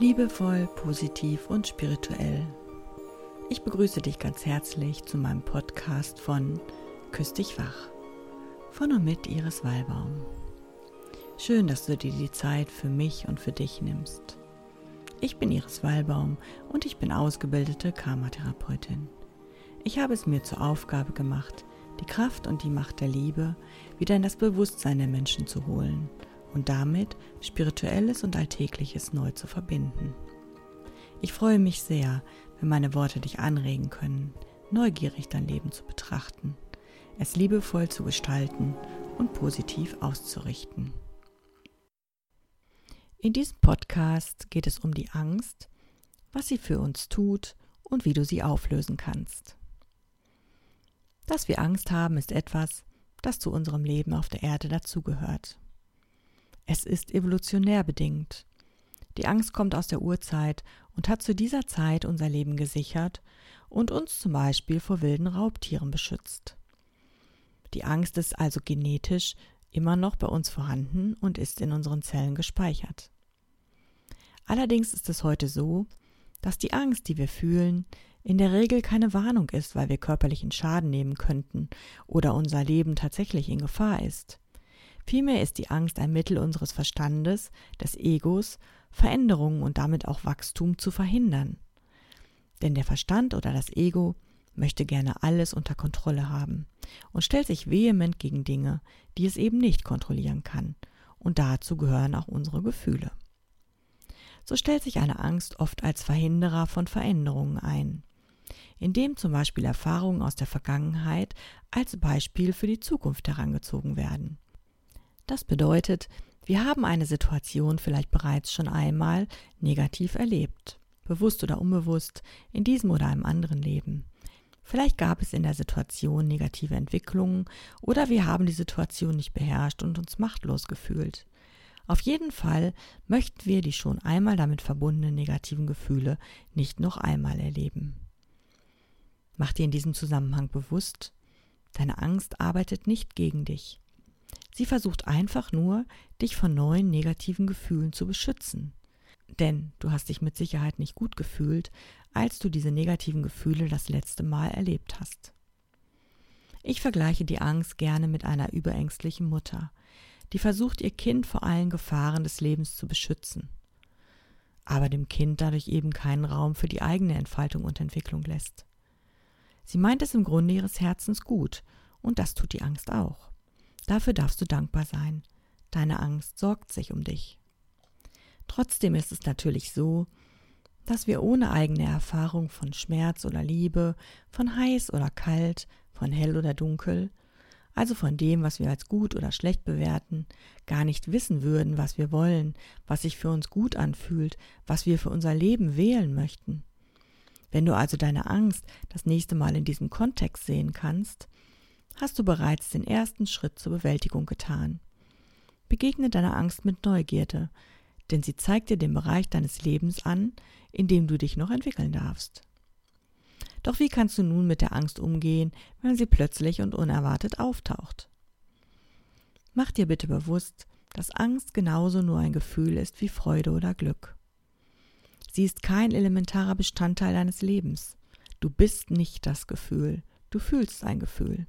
Liebevoll, positiv und spirituell. Ich begrüße dich ganz herzlich zu meinem Podcast von Küss dich wach. Von und mit Iris Wallbaum. Schön, dass du dir die Zeit für mich und für dich nimmst. Ich bin Iris Wallbaum und ich bin ausgebildete Karmatherapeutin. Ich habe es mir zur Aufgabe gemacht, die Kraft und die Macht der Liebe wieder in das Bewusstsein der Menschen zu holen und damit Spirituelles und Alltägliches neu zu verbinden. Ich freue mich sehr, wenn meine Worte dich anregen können, neugierig dein Leben zu betrachten, es liebevoll zu gestalten und positiv auszurichten. In diesem Podcast geht es um die Angst, was sie für uns tut und wie du sie auflösen kannst. Dass wir Angst haben, ist etwas, das zu unserem Leben auf der Erde dazugehört. Es ist evolutionär bedingt. Die Angst kommt aus der Urzeit und hat zu dieser Zeit unser Leben gesichert und uns zum Beispiel vor wilden Raubtieren beschützt. Die Angst ist also genetisch immer noch bei uns vorhanden und ist in unseren Zellen gespeichert. Allerdings ist es heute so, dass die Angst, die wir fühlen, in der Regel keine Warnung ist, weil wir körperlichen Schaden nehmen könnten oder unser Leben tatsächlich in Gefahr ist. Vielmehr ist die Angst ein Mittel unseres Verstandes, des Egos, Veränderungen und damit auch Wachstum zu verhindern. Denn der Verstand oder das Ego möchte gerne alles unter Kontrolle haben und stellt sich vehement gegen Dinge, die es eben nicht kontrollieren kann, und dazu gehören auch unsere Gefühle. So stellt sich eine Angst oft als Verhinderer von Veränderungen ein, indem zum Beispiel Erfahrungen aus der Vergangenheit als Beispiel für die Zukunft herangezogen werden. Das bedeutet, wir haben eine Situation vielleicht bereits schon einmal negativ erlebt, bewusst oder unbewusst, in diesem oder einem anderen Leben. Vielleicht gab es in der Situation negative Entwicklungen oder wir haben die Situation nicht beherrscht und uns machtlos gefühlt. Auf jeden Fall möchten wir die schon einmal damit verbundenen negativen Gefühle nicht noch einmal erleben. Mach dir in diesem Zusammenhang bewusst, deine Angst arbeitet nicht gegen dich. Sie versucht einfach nur, dich von neuen negativen Gefühlen zu beschützen. Denn du hast dich mit Sicherheit nicht gut gefühlt, als du diese negativen Gefühle das letzte Mal erlebt hast. Ich vergleiche die Angst gerne mit einer überängstlichen Mutter, die versucht, ihr Kind vor allen Gefahren des Lebens zu beschützen, aber dem Kind dadurch eben keinen Raum für die eigene Entfaltung und Entwicklung lässt. Sie meint es im Grunde ihres Herzens gut, und das tut die Angst auch. Dafür darfst du dankbar sein. Deine Angst sorgt sich um dich. Trotzdem ist es natürlich so, dass wir ohne eigene Erfahrung von Schmerz oder Liebe, von heiß oder kalt, von hell oder dunkel, also von dem, was wir als gut oder schlecht bewerten, gar nicht wissen würden, was wir wollen, was sich für uns gut anfühlt, was wir für unser Leben wählen möchten. Wenn du also deine Angst das nächste Mal in diesem Kontext sehen kannst, hast du bereits den ersten Schritt zur Bewältigung getan. Begegne deiner Angst mit Neugierde, denn sie zeigt dir den Bereich deines Lebens an, in dem du dich noch entwickeln darfst. Doch wie kannst du nun mit der Angst umgehen, wenn sie plötzlich und unerwartet auftaucht? Mach dir bitte bewusst, dass Angst genauso nur ein Gefühl ist wie Freude oder Glück. Sie ist kein elementarer Bestandteil deines Lebens. Du bist nicht das Gefühl, du fühlst ein Gefühl.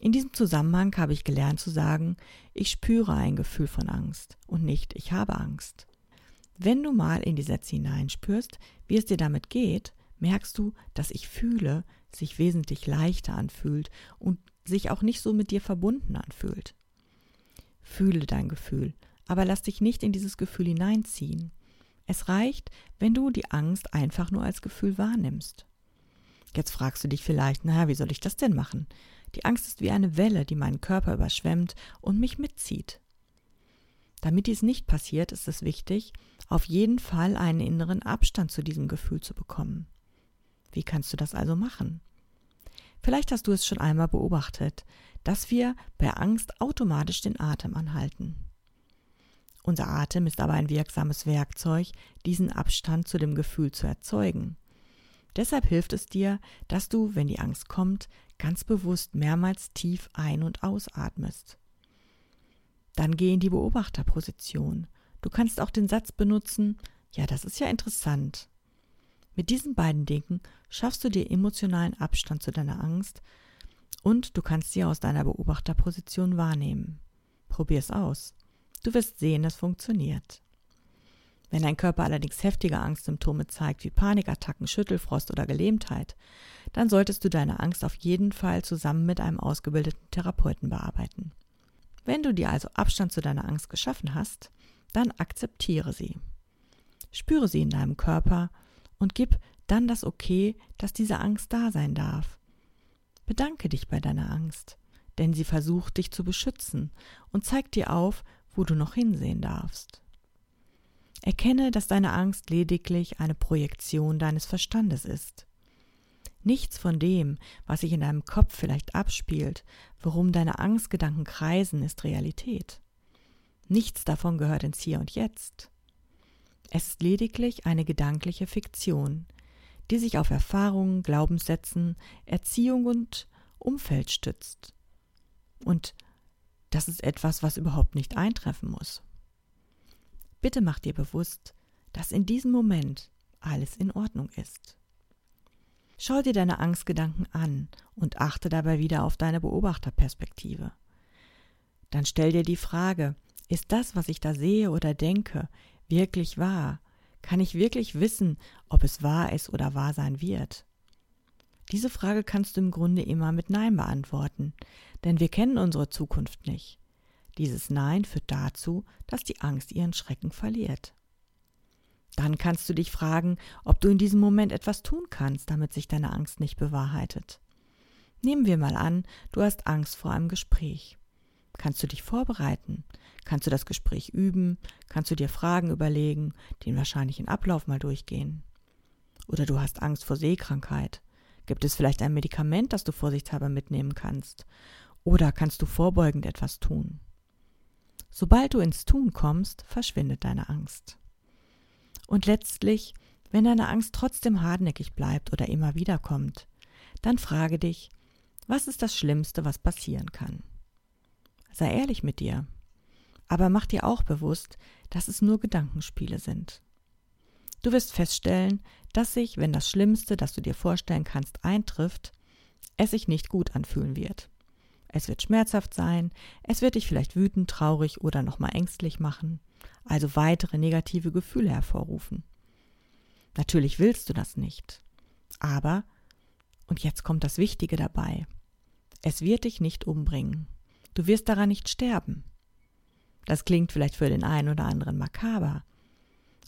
In diesem Zusammenhang habe ich gelernt zu sagen, ich spüre ein Gefühl von Angst und nicht ich habe Angst. Wenn du mal in die Sätze hineinspürst, wie es dir damit geht, merkst du, dass ich fühle sich wesentlich leichter anfühlt und sich auch nicht so mit dir verbunden anfühlt. Fühle dein Gefühl, aber lass dich nicht in dieses Gefühl hineinziehen. Es reicht, wenn du die Angst einfach nur als Gefühl wahrnimmst. Jetzt fragst du dich vielleicht, naja, wie soll ich das denn machen? Die Angst ist wie eine Welle, die meinen Körper überschwemmt und mich mitzieht. Damit dies nicht passiert, ist es wichtig, auf jeden Fall einen inneren Abstand zu diesem Gefühl zu bekommen. Wie kannst du das also machen? Vielleicht hast du es schon einmal beobachtet, dass wir bei Angst automatisch den Atem anhalten. Unser Atem ist aber ein wirksames Werkzeug, diesen Abstand zu dem Gefühl zu erzeugen. Deshalb hilft es dir, dass du, wenn die Angst kommt, ganz bewusst mehrmals tief ein- und ausatmest. Dann geh in die Beobachterposition. Du kannst auch den Satz benutzen, Ja, das ist ja interessant. Mit diesen beiden Dingen schaffst du dir emotionalen Abstand zu deiner Angst und du kannst sie aus deiner Beobachterposition wahrnehmen. Probier's aus. Du wirst sehen, es funktioniert. Wenn dein Körper allerdings heftige Angstsymptome zeigt, wie Panikattacken, Schüttelfrost oder Gelähmtheit, dann solltest du deine Angst auf jeden Fall zusammen mit einem ausgebildeten Therapeuten bearbeiten. Wenn du dir also Abstand zu deiner Angst geschaffen hast, dann akzeptiere sie. Spüre sie in deinem Körper und gib dann das Okay, dass diese Angst da sein darf. Bedanke dich bei deiner Angst, denn sie versucht dich zu beschützen und zeigt dir auf, wo du noch hinsehen darfst. Erkenne, dass deine Angst lediglich eine Projektion deines Verstandes ist. Nichts von dem, was sich in deinem Kopf vielleicht abspielt, worum deine Angstgedanken kreisen, ist Realität. Nichts davon gehört ins Hier und Jetzt. Es ist lediglich eine gedankliche Fiktion, die sich auf Erfahrungen, Glaubenssätzen, Erziehung und Umfeld stützt. Und das ist etwas, was überhaupt nicht eintreffen muss. Bitte mach dir bewusst, dass in diesem Moment alles in Ordnung ist. Schau dir deine Angstgedanken an und achte dabei wieder auf deine Beobachterperspektive. Dann stell dir die Frage, ist das, was ich da sehe oder denke, wirklich wahr? Kann ich wirklich wissen, ob es wahr ist oder wahr sein wird? Diese Frage kannst du im Grunde immer mit Nein beantworten, denn wir kennen unsere Zukunft nicht. Dieses Nein führt dazu, dass die Angst ihren Schrecken verliert. Dann kannst du dich fragen, ob du in diesem Moment etwas tun kannst, damit sich deine Angst nicht bewahrheitet. Nehmen wir mal an, du hast Angst vor einem Gespräch. Kannst du dich vorbereiten? Kannst du das Gespräch üben? Kannst du dir Fragen überlegen, den wahrscheinlichen Ablauf mal durchgehen? Oder du hast Angst vor Seekrankheit. Gibt es vielleicht ein Medikament, das du vorsichtshalber mitnehmen kannst? Oder kannst du vorbeugend etwas tun? Sobald du ins Tun kommst, verschwindet deine Angst. Und letztlich, wenn deine Angst trotzdem hartnäckig bleibt oder immer wieder kommt, dann frage dich, was ist das Schlimmste, was passieren kann? Sei ehrlich mit dir, aber mach dir auch bewusst, dass es nur Gedankenspiele sind. Du wirst feststellen, dass sich, wenn das Schlimmste, das du dir vorstellen kannst, eintrifft, es sich nicht gut anfühlen wird. Es wird schmerzhaft sein, es wird dich vielleicht wütend, traurig oder nochmal ängstlich machen, also weitere negative Gefühle hervorrufen. Natürlich willst du das nicht. Aber, und jetzt kommt das Wichtige dabei, es wird dich nicht umbringen. Du wirst daran nicht sterben. Das klingt vielleicht für den einen oder anderen makaber,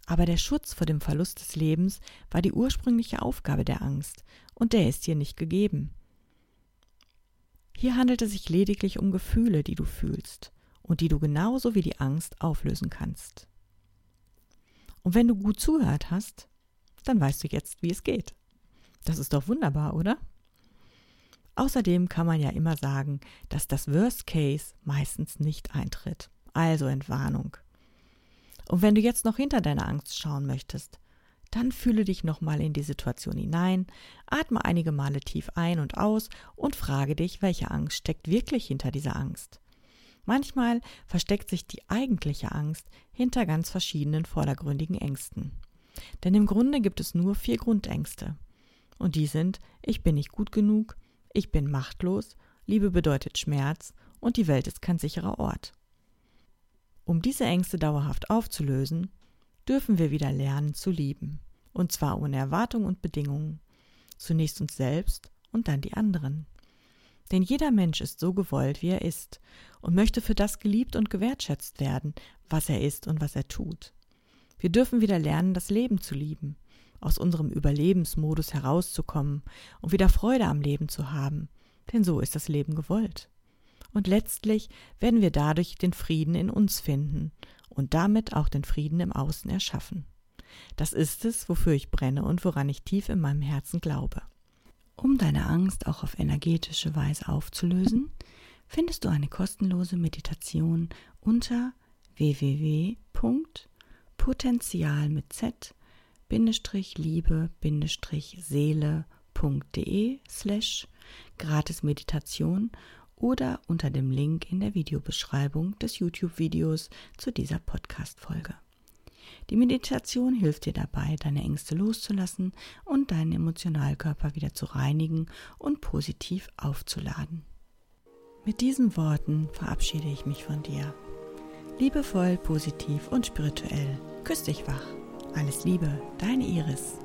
aber der Schutz vor dem Verlust des Lebens war die ursprüngliche Aufgabe der Angst, und der ist dir nicht gegeben. Hier handelt es sich lediglich um Gefühle, die du fühlst und die du genauso wie die Angst auflösen kannst. Und wenn du gut zuhört hast, dann weißt du jetzt, wie es geht. Das ist doch wunderbar, oder? Außerdem kann man ja immer sagen, dass das Worst Case meistens nicht eintritt. Also Entwarnung. Und wenn du jetzt noch hinter deiner Angst schauen möchtest, dann fühle dich nochmal in die Situation hinein, atme einige Male tief ein und aus und frage dich, welche Angst steckt wirklich hinter dieser Angst. Manchmal versteckt sich die eigentliche Angst hinter ganz verschiedenen vordergründigen Ängsten. Denn im Grunde gibt es nur vier Grundängste. Und die sind, ich bin nicht gut genug, ich bin machtlos, Liebe bedeutet Schmerz und die Welt ist kein sicherer Ort. Um diese Ängste dauerhaft aufzulösen, dürfen wir wieder lernen zu lieben. Und zwar ohne Erwartung und Bedingungen. Zunächst uns selbst und dann die anderen. Denn jeder Mensch ist so gewollt, wie er ist, und möchte für das geliebt und gewertschätzt werden, was er ist und was er tut. Wir dürfen wieder lernen, das Leben zu lieben, aus unserem Überlebensmodus herauszukommen und wieder Freude am Leben zu haben, denn so ist das Leben gewollt. Und letztlich werden wir dadurch den Frieden in uns finden und damit auch den Frieden im Außen erschaffen. Das ist es, wofür ich brenne und woran ich tief in meinem Herzen glaube. Um deine Angst auch auf energetische Weise aufzulösen, findest du eine kostenlose Meditation unter www.potenzial mit z liebe seele.de slash gratis Meditation oder unter dem Link in der Videobeschreibung des YouTube-Videos zu dieser Podcast-Folge. Die Meditation hilft dir dabei, deine Ängste loszulassen und deinen Emotionalkörper wieder zu reinigen und positiv aufzuladen. Mit diesen Worten verabschiede ich mich von dir. Liebevoll, positiv und spirituell. Küss dich wach. Alles Liebe, deine Iris.